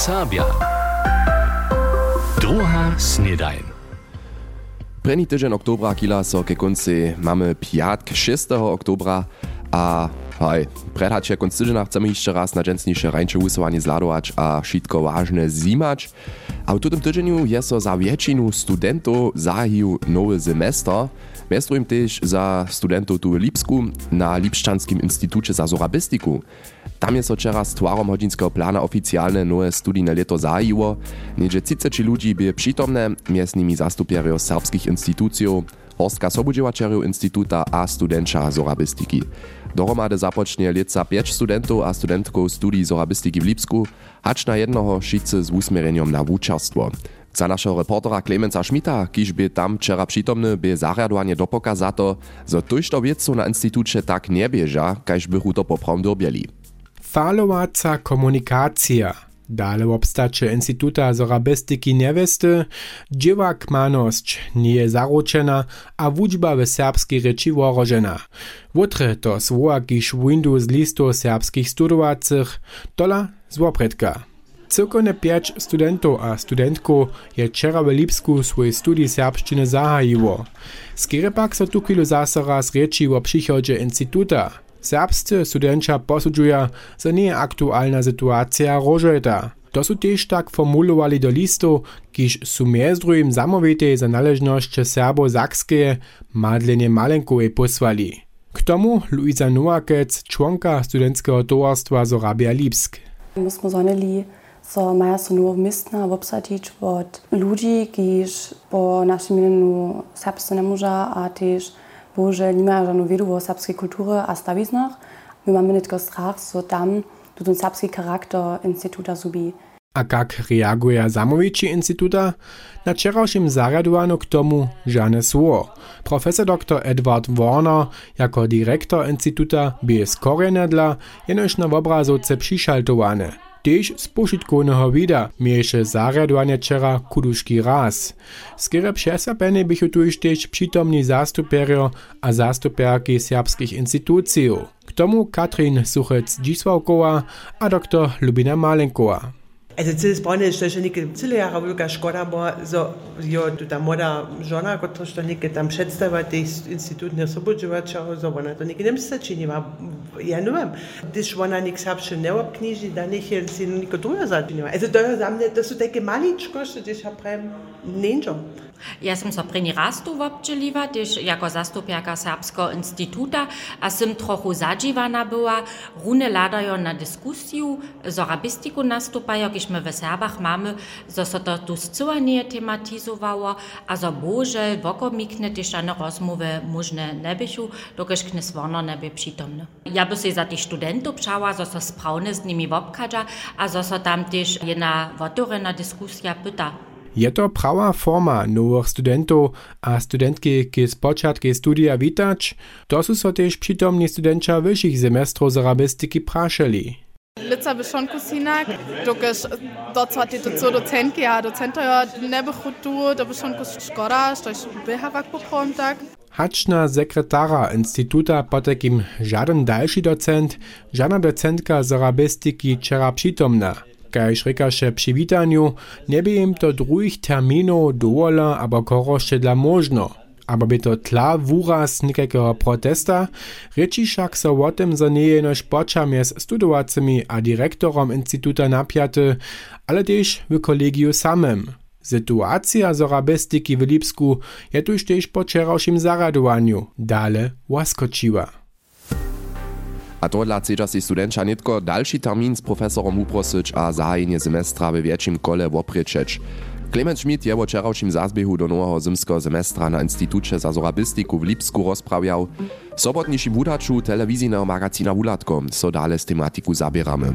Serbia. Druga snedajn. První tydzień oktobra kila so ke konci mamy piatk 6. oktobra a hej, predhače konc tydzienia chcemy jeszcze raz na dżęsniejsze rańcze usuwanie zladować a wszystko ważne zimać. A w tym tydzieniu jest so za większość studentów zahił nowy semester, Mestrujem też za studentów tu w Lipsku na Lipszczanskim Instytucie za Zorabistiku. Tam jest wczoraj z twarom hodzinskiego plana oficjalne nowe studijne leto zajiło. Niedzie 30 ludzi by przytomne, między nimi zastupierio serbskich instytucji, horstka sobudziewaczerów Instytuta a studenča Zorabistiki. Dohromady zapocznie leca 5 studentów a studentków studii Zorabistiki w Lipsku, hacz na jednoho wszyscy z usmiereniem na wuczarstwo. Za naszego reportera Klemenca Schmita, kiż by tam wczera przytomny, by zariadowanie dopoka za to, że tuż to wiedzą na instytucie tak nie bieża, kaž by to poprom dobieli. Falowaca komunikacja. Dale obstacze Instytuta Zorabistyki Niewesty, dziewakmaność nie jest a wuczba w serbskiej reči worożena. Wutre to słowa, kiż Windows listu serbskich studowacych, dola z Cyrkovne 5 studentów a studentków je wczera w Lipsku swój studij serbszczyny zahajiło. Skiery pak so tu chwilu zase raz reči o przychodzie instytuta. Serbscy studenča posudzuja, że nie aktualna sytuacja rożeta. To su też tak formulowali do listu, kiż su miezdrujim zamowitej za należność Serbo-Zakskie Madlenie Malenkowej posłali. K tomu Luisa Nowakec, członka studenckiego towarstwa Zorabia Lipsk. My smo zonili, so maja so novo mestna obsadić od ludzi, kiż po naszym imieniu serbsce nie może, a też bože nie mają żadną wiedu o serbskiej kulturze a stawiznach. My mamy nie tylko strach, so tam tu ten serbski charakter instytuta zubi. A jak reaguje zamowici instytuta? Na wczorajszym zariadowano k tomu żadne słowo. Profesor dr Edward Warner jako dyrektor instytuta by skorene dla jenoż na obrazowce przyszaltowane. Tež z pošitkovného vida mieše zariadovanie čera kudušký raz. Skere přesapene bychu tu tež přítomní zástuperio a zástuperky serbských institúcií. K tomu Katrin Suchec-Dzisławkowa a dr Lubina Malenkova. Also cele spone što ich nekaj, cele ja ravuka škoda bo, so, jo, da mora žena, kot to što nekaj tam predstavati, institut ne osobođuvača, so ona to nekaj ne sačinjiva, ja ne vem. Když ona nek sapše ne obknjiži, da nek je si neko drugo začinjiva. Also to je za mne, to so take maličko, što ti še pravim, nenčo. Ja sam so preni rastu v občeliva, když jako zastupjaka Srpsko instituta, a sem trochu zadživana bila, rune ladajo na diskusijo, zorabistiku nastupajo, když my w Serbach mamy, zo so to tu tematizowało, a zo boże, wokomikne też na rozmowy możne nie bychu, dokiż knes wono nie by przytomny. Ja by się za tych studentów przała, zo so sprawne z nimi wobkadza, a zo so tam też jedna wotorena dyskusja pyta, Je to prawa forma nowych studentów a studentki k spočatke studia witać, to su so też przytomni studenča wyższych semestrów zarabistyki praszeli. Lica bi šon kusinak, dokaz docvati doco docentki, a docenta ja ne bi hudu, da bi šon kus škora, što ješ bihavak poprom tak. Hatschna sekretara instituta potekim żaden dalszy docent, żadna docentka z arabistyki czera przytomna. Kaj rekaše przy witaniu, nie by im to drugich terminów dowola, aber korosze dla można. Abo by tla wuraz nikakého protesta, reči však so o tym, że nie jenož počam je s studowacimi a direktorom instytuta napiaty, ale też w kolegiu samym. Sytuacja zorabistyki w Lipsku je tuż też po wczorajszym zaradowaniu dale łaskoczyła. A to dla si studenča netko další termín s profesorom uprosić a zahajenie semestra we większym kole wopriečeć. Klement Schmidt je o wczorajszym zazbiehu do nowego zimskiego semestra na Instytucie za zorabistiku w Lipsku rozprawiał. W sobotniszym wudaczu telewizyjnego magazina so dale z tematiku zabieramy.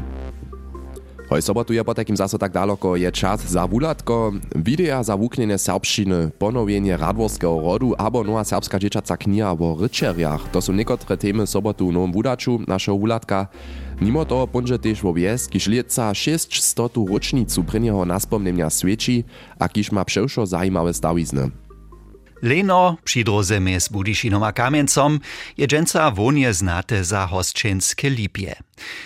Hoj sobotu je po takim zaso tak daleko je czas za wulatko, widea za wuknienie serbščiny, ponowienie radworskiego rodu abo nowa serbska dzieciaca kniha o ryczeriach. To są niektóre temy sobotu w nowym wudaczu naszego wulatka. Mimo toho ponže też wo wies, kiž lieca 600 ročnicu prvneho naspomnenia svědčí a kiž ma převšo zajímavé stavizny. Leno przy drodze z Budiszynom a Kamiencom je dżęca wonie znate za hostczenskie lipie.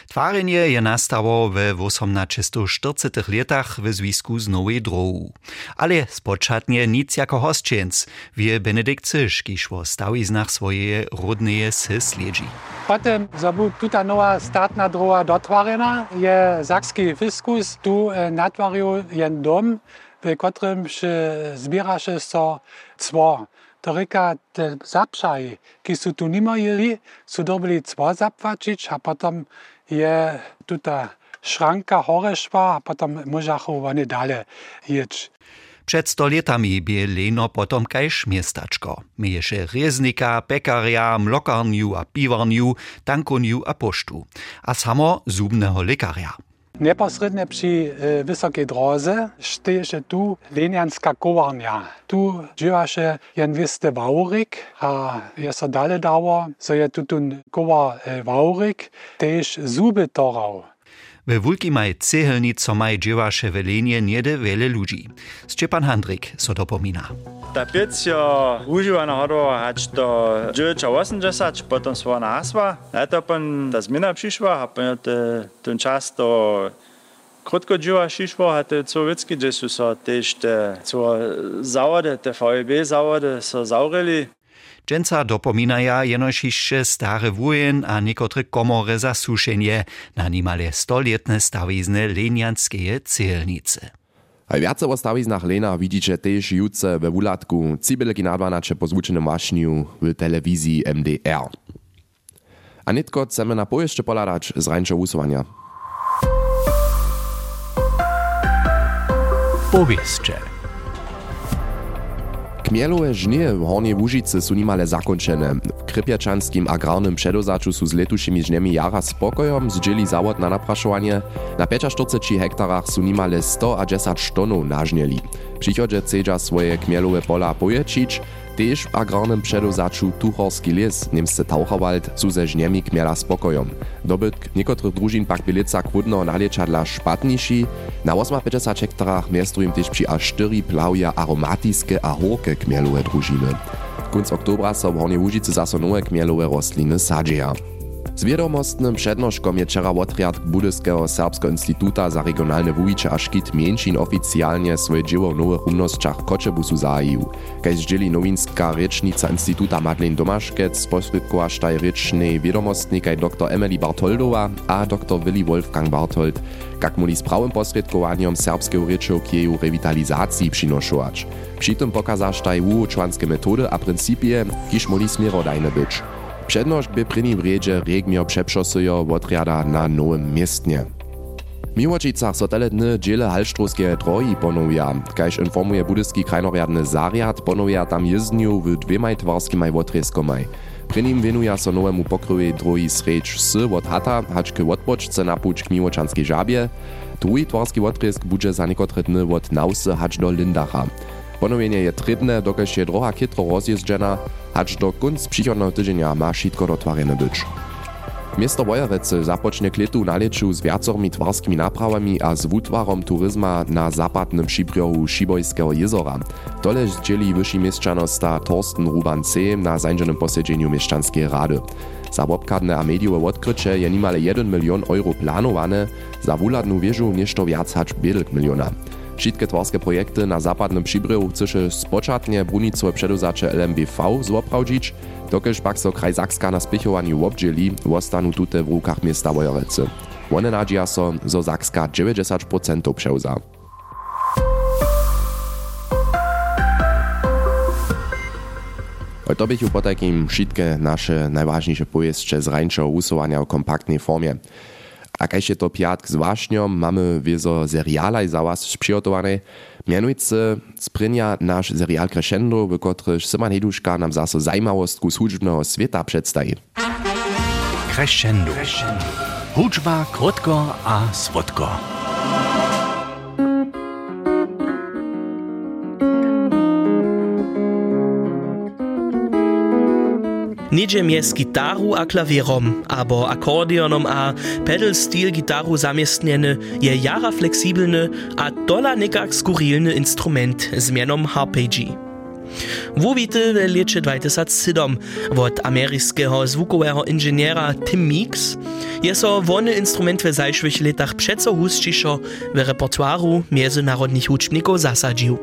Twarenie je nastało we 1840 latach w związku z Nowej Drogu. Ale spoczatnie nic jako hostczens, wie Benedikt Cysz, kiż stawiznach swoje rodneje sy sledzi. Potem, zabu tuta nowa statna droga dotwarena, je sakski fiskus tu e, natwarił jen dom, w którym zbiera się so cło. To reka te zapszaj, ki su tu jeli, su dobili cło zapłacić, a potem je tuta szranka hore a potem możachu one dalej jeść. Przed sto latami bie Leno potom kajż miestaczko. Mieješe reznika, pekaria, mlokarniu a piwarniu, tankoniu a poštu. A samo zubnego lekarja. Neposredne przy e, wysokiej drodze steje tu lenianska kowarnia. Tu dziewa się jen wisty waurik, a je so dale dało, so je tu tun kowar e, też zuby torał. We wulkimaj cehelnico maj dziewaše velenie niede wiele ludzi. Szczepan Handrik so dopomina. Ta piec jo używana hodowała hać do 1980, potem słona hasła. Na to pan ta zmiana przyszła, a pan ten czas to krótko dziewa przyszło, a te gdzie są so te co zawody, te VEB zawody so zaureli. Dżęca dopominaja jenož jeszcze stare wujen a niekotre komore za sušenje na nimale stolietne stawizne lenianskie celnice. A viace o stawiznach Lena widzicie też jutce we wulatku Cibeleki na 12 po zvučenym wašniu w telewizji MDR. A nitko chcemy na pojeździe poladać z rańczo usuwania. Powieście. Kmielowe żnie w Hornej Łužicy su nimale zakończone. W krypiaczanskim agrarnym przedozaczu su z letuszymi żniemi jara spokojom zdzieli zawod na napraszowanie. Na 45 hektarach su nimale 100 a 10 tonów nażnieli. Przychodzie chcedza swoje kmielowe pola poječić, Tež w agrarnym przedozaczu Tuchorski les, niemsce Taucherwald, su ze żniemi kmiela spokojom. Dobytk niekotrych družin pak bylica kwudno naliecza dla szpatniejszy. Na 58 hektarach miestrujem też przy aż 4 plawia aromatiskie a horke kmielowe družiny. Kunc oktobra so w Hornej Łužicy zaso nowe kmielowe rosliny sadzieja. Z wiadomostnym przednoszkom je wczera otriad Budyskiego Serbskiego Instytuta za regionalne wujicze a szkit mieńszin oficjalnie swoje dzieło w nowych umnościach Koczebusu zahajił. Kaj zdzieli nowinska rečnica Instytuta Madeleine Domaszkec, posłydkoważ taj rečnej wiadomostnik dr Emily Bartoldowa a dr Willi Wolfgang Bartold, jak muli z prawym posredkowaniem serbskiego rečew kieju rewitalizacji przynoszować. Przy tym pokazasz taj wuučvanskie metody a principie, kiż muli smirodajne być. Přednošk by prini w riedzie regmio przepřosujo odriada na nowym miestnie. Miłočicach so tele dny dziele halštrowskie drogi ponowia. Kajż informuje budyski krajnorjadny zariad, ponowia tam jezdniu w dwemaj twarskimaj wotryskomaj. Pri nim venuja so nowemu pokrywej drogi sreč s od hata, hač k odpočce na puč k miłočanskiej żabie. Drugi twarski wotrysk budże za niekotre dny od Nausy hač do Lindacha. Ponowienie je trybne, dokaż je droga kitro rozjeżdżena, hacz do kunc przychodnego tydzienia ma wszystko dotwarjene być. Miasto Wojerecy zapocznie kletu na leczu z wiacormi twarskimi naprawami a z wutwarom turyzma na zapadnym przybrzeżu Szibojskiego jezora. Tole zdzieli wyższy mieszczanosta Torsten Ruban C. na zańczonym posiedzeniu mieszczanskiej rady. Za wobkadne a mediowe odkrycie je nimale 1 milion euro planowane, za wuladną wieżu nieszto wiac hacz 5 miliona. Wszystkie twarskie projekty na zapadnym przybrywu chce spoczatnie brunicowe przedozacze LMBV zoprawdzić, dokelż pak so kraj Sakska na spichowaniu obdzieli, ostanu tute w rukach miasta Wojerecy. One nadzieja so, zo Sakska 90% przeuza. To bych po takim wszystkie nasze najważniejsze pojeszcze z rańczego usuwania w kompaktnej formie. A kaj się to piatk z wašňom, mamy wiezo serialaj za was przygotowane. Mianujce sprynia nasz serial Crescendo, w którym Simon Heduszka nam zaso zajmawostku służbnego świata przedstawi. Crescendo. Huczba krótko a słodko. Niedzie mjez gitaru a klavierom, abo akordionom a pedal steel gitaru zamiestnieny je jara fleksibelny a dola nekak skurilny instrument z mianom Harpeggi. Wówity w lecie 2007 od ameryjskiego zwukowego inżyniera Tim Meeks je so wony instrument w zajszłych latach przeco husciszo w repertuaru międzynarodnych uczników zasadził.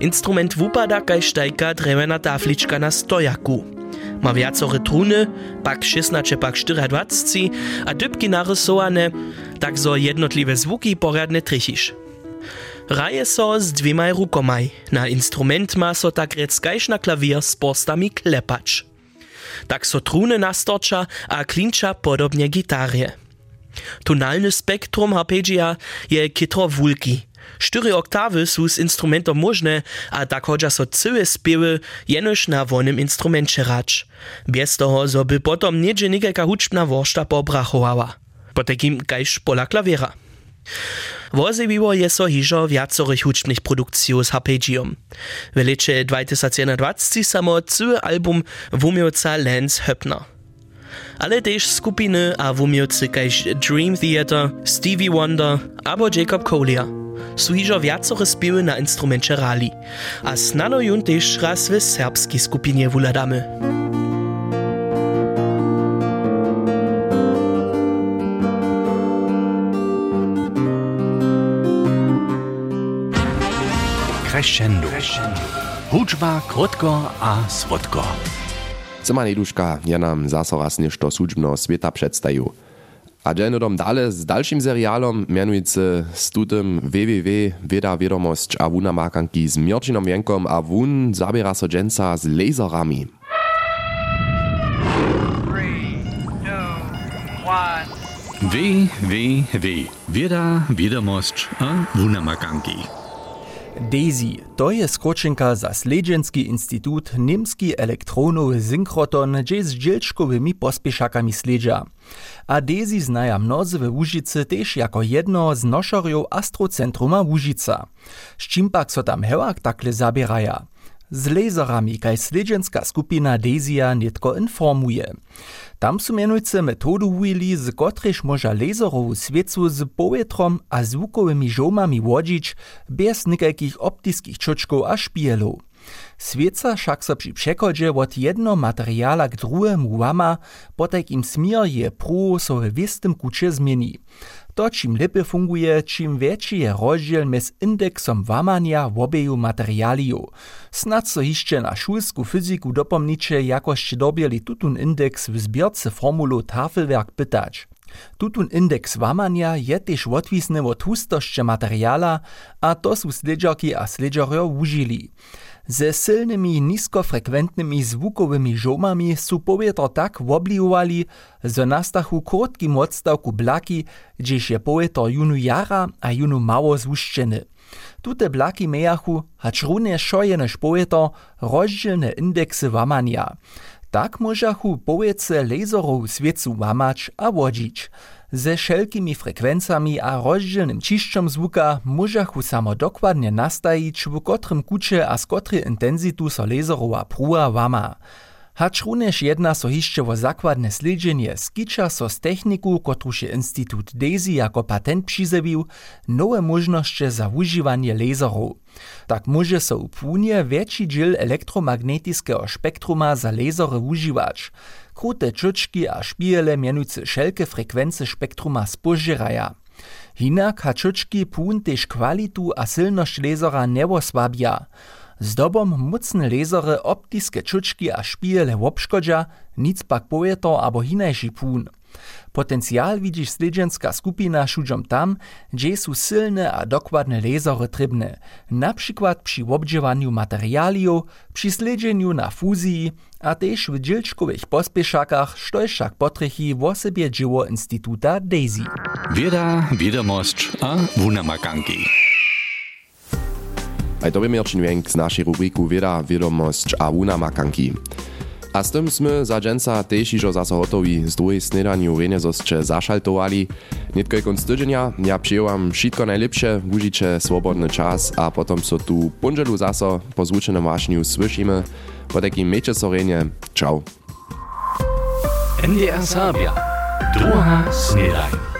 Instrument wupada kaž tajka drewena taflička na stojaku. Ma viacore truny, pak 16, pak 24 a dybki narysowane, tak zo jednotliwe zvuki poriadne trichiš. Raje so z dwymaj rukomaj. Na instrument ma so tak rec kaž na klavier z porstami klepacz. Tak so truny nastorča a klinča podobnie gitarje. Tonalny spektrum harpegia je kitro wulki – Štyri oktawy są z instrumentom możne, a tak chodźa so całe spiewy jenoż na wolnym instrumencie rać. Bez toho, zo by potom niedzie nikajka huczbna worszta pobrachowała. Po takim kajż pola klawiera. Wozewiło je so hižo viacorých hučbnych produkcijo s Harpegium. W lecie 2021 samo cały album wumiewca Lance Höppner. Ale też skupiny a wumiewcy kajż Dream Theater, Stevie Wonder albo Jacob Collier su hižo viacore spiewy na instrumencie rali, a snano jun też raz w serbskiej skupinie wuladamy. Crescendo. Hudžba krótko a słodko. Cema Neduška je nam zase raz nešto súdžbno sveta predstajú. A dom dale z dalszym serialom, mianujúce z tutym www Veda Wiadomosť a Wuna Makanki z Mirčinom Vienkom a Wun zabiera so dženca s laserami. www Veda Wiadomosť a Wuna Makanki. DAISY to je skročenka za Sledženski institut Niemski elektronowy synkroton, gdzie z dzielczkowymi pospieszakami sledża. A DAISY znaja mnozy we Łużycy też jako jedno z noszorów Astrocentruma Łużyca. Z czym pak so tam hewak takle zabieraja? Z laserami, kaj sledženska skupina DAISYa netko informuje. Tam su mianujce metodu ujeli, z kotrež moža laserovu sviecu z powietrom a zvukowymi żomami łodzić bez nikakich optickich czuczków a szpielów. Svieca však so při přechodže od jedno materiála k druhému potek im smier je prú so v istym kucie zmieni. To čím lepiej funguje, čím väčší je rozdiel mes indexom łamania obeju materialiu. Snad so hišće na šulsku fyziku dopomniče, jakoście dobieli tutun indeks w zbierce formulu Tafelwerk pytać. Tutun indeks łamania je też odwisny od hustości materiala, a to su sledżaki a sledżario użyli. Ze silnymi niskofrekwentnymi zvukowymi żomami su powietrze tak wobliwali, że nastachu krótkim odstawku blaki, gdzieś je powietrze junu jara a junu mało złuszczeny. Tute blaki mejachu, hacz runie szojene powietrze, rozdzielne indeksy łamania. Tak możachu powietrze laserów świecu łamać a wodzić. Ze wszelkimi frekwencami a rozdzielnym ciszczom zvuka możachu samo dokładnie nastajić, w kotrym kucie a z kotrej intenzitu so laserowa prua łama. Hač runež jedna sohiščevo zakładne slidženje skiča so z tehniku, kotruž je institut DAISY jako patent přizevil, nove možnosti za uživanje laserov. Tak može se v punje večji džil elektromagnetického spektruma za lasery uživač. Krute čočky a špijele mjenujce šelke frekvence spektruma spožiraja. Hinak hačočki pun tež kvalitu a silnost lasera nebo slabja. Zdobom mocne lézore optiske čučki a špijele obškodža, nic pak pojeto abo hinajší pún. Potenciál widzi sledženska skupina šuđom tam, gdzie silne a dokładne lasery trybne, na przykład przy obdziewaniu materialiów, przy na fuzji, a też w pospieszakach, što však potrechi w osobie dzieło Instytuta DAISY. Wieda, wiadomość a wunamakanki. A to by Mirčin z naszej rubriku Wieda, wiadomość a wunamakanki. A z tym sme za dženca tež ižo zase z druhej snedaniu renezosče zašaltovali. Netko je konc tydzenia, ja przyjęłam wszystko najlepsze, užiče swobodny czas, a potom so tu ponželu zase po zvučenom vášniu slyšíme. Po takým mejče sorenie, čau. NDR Sabia, druga snedaj.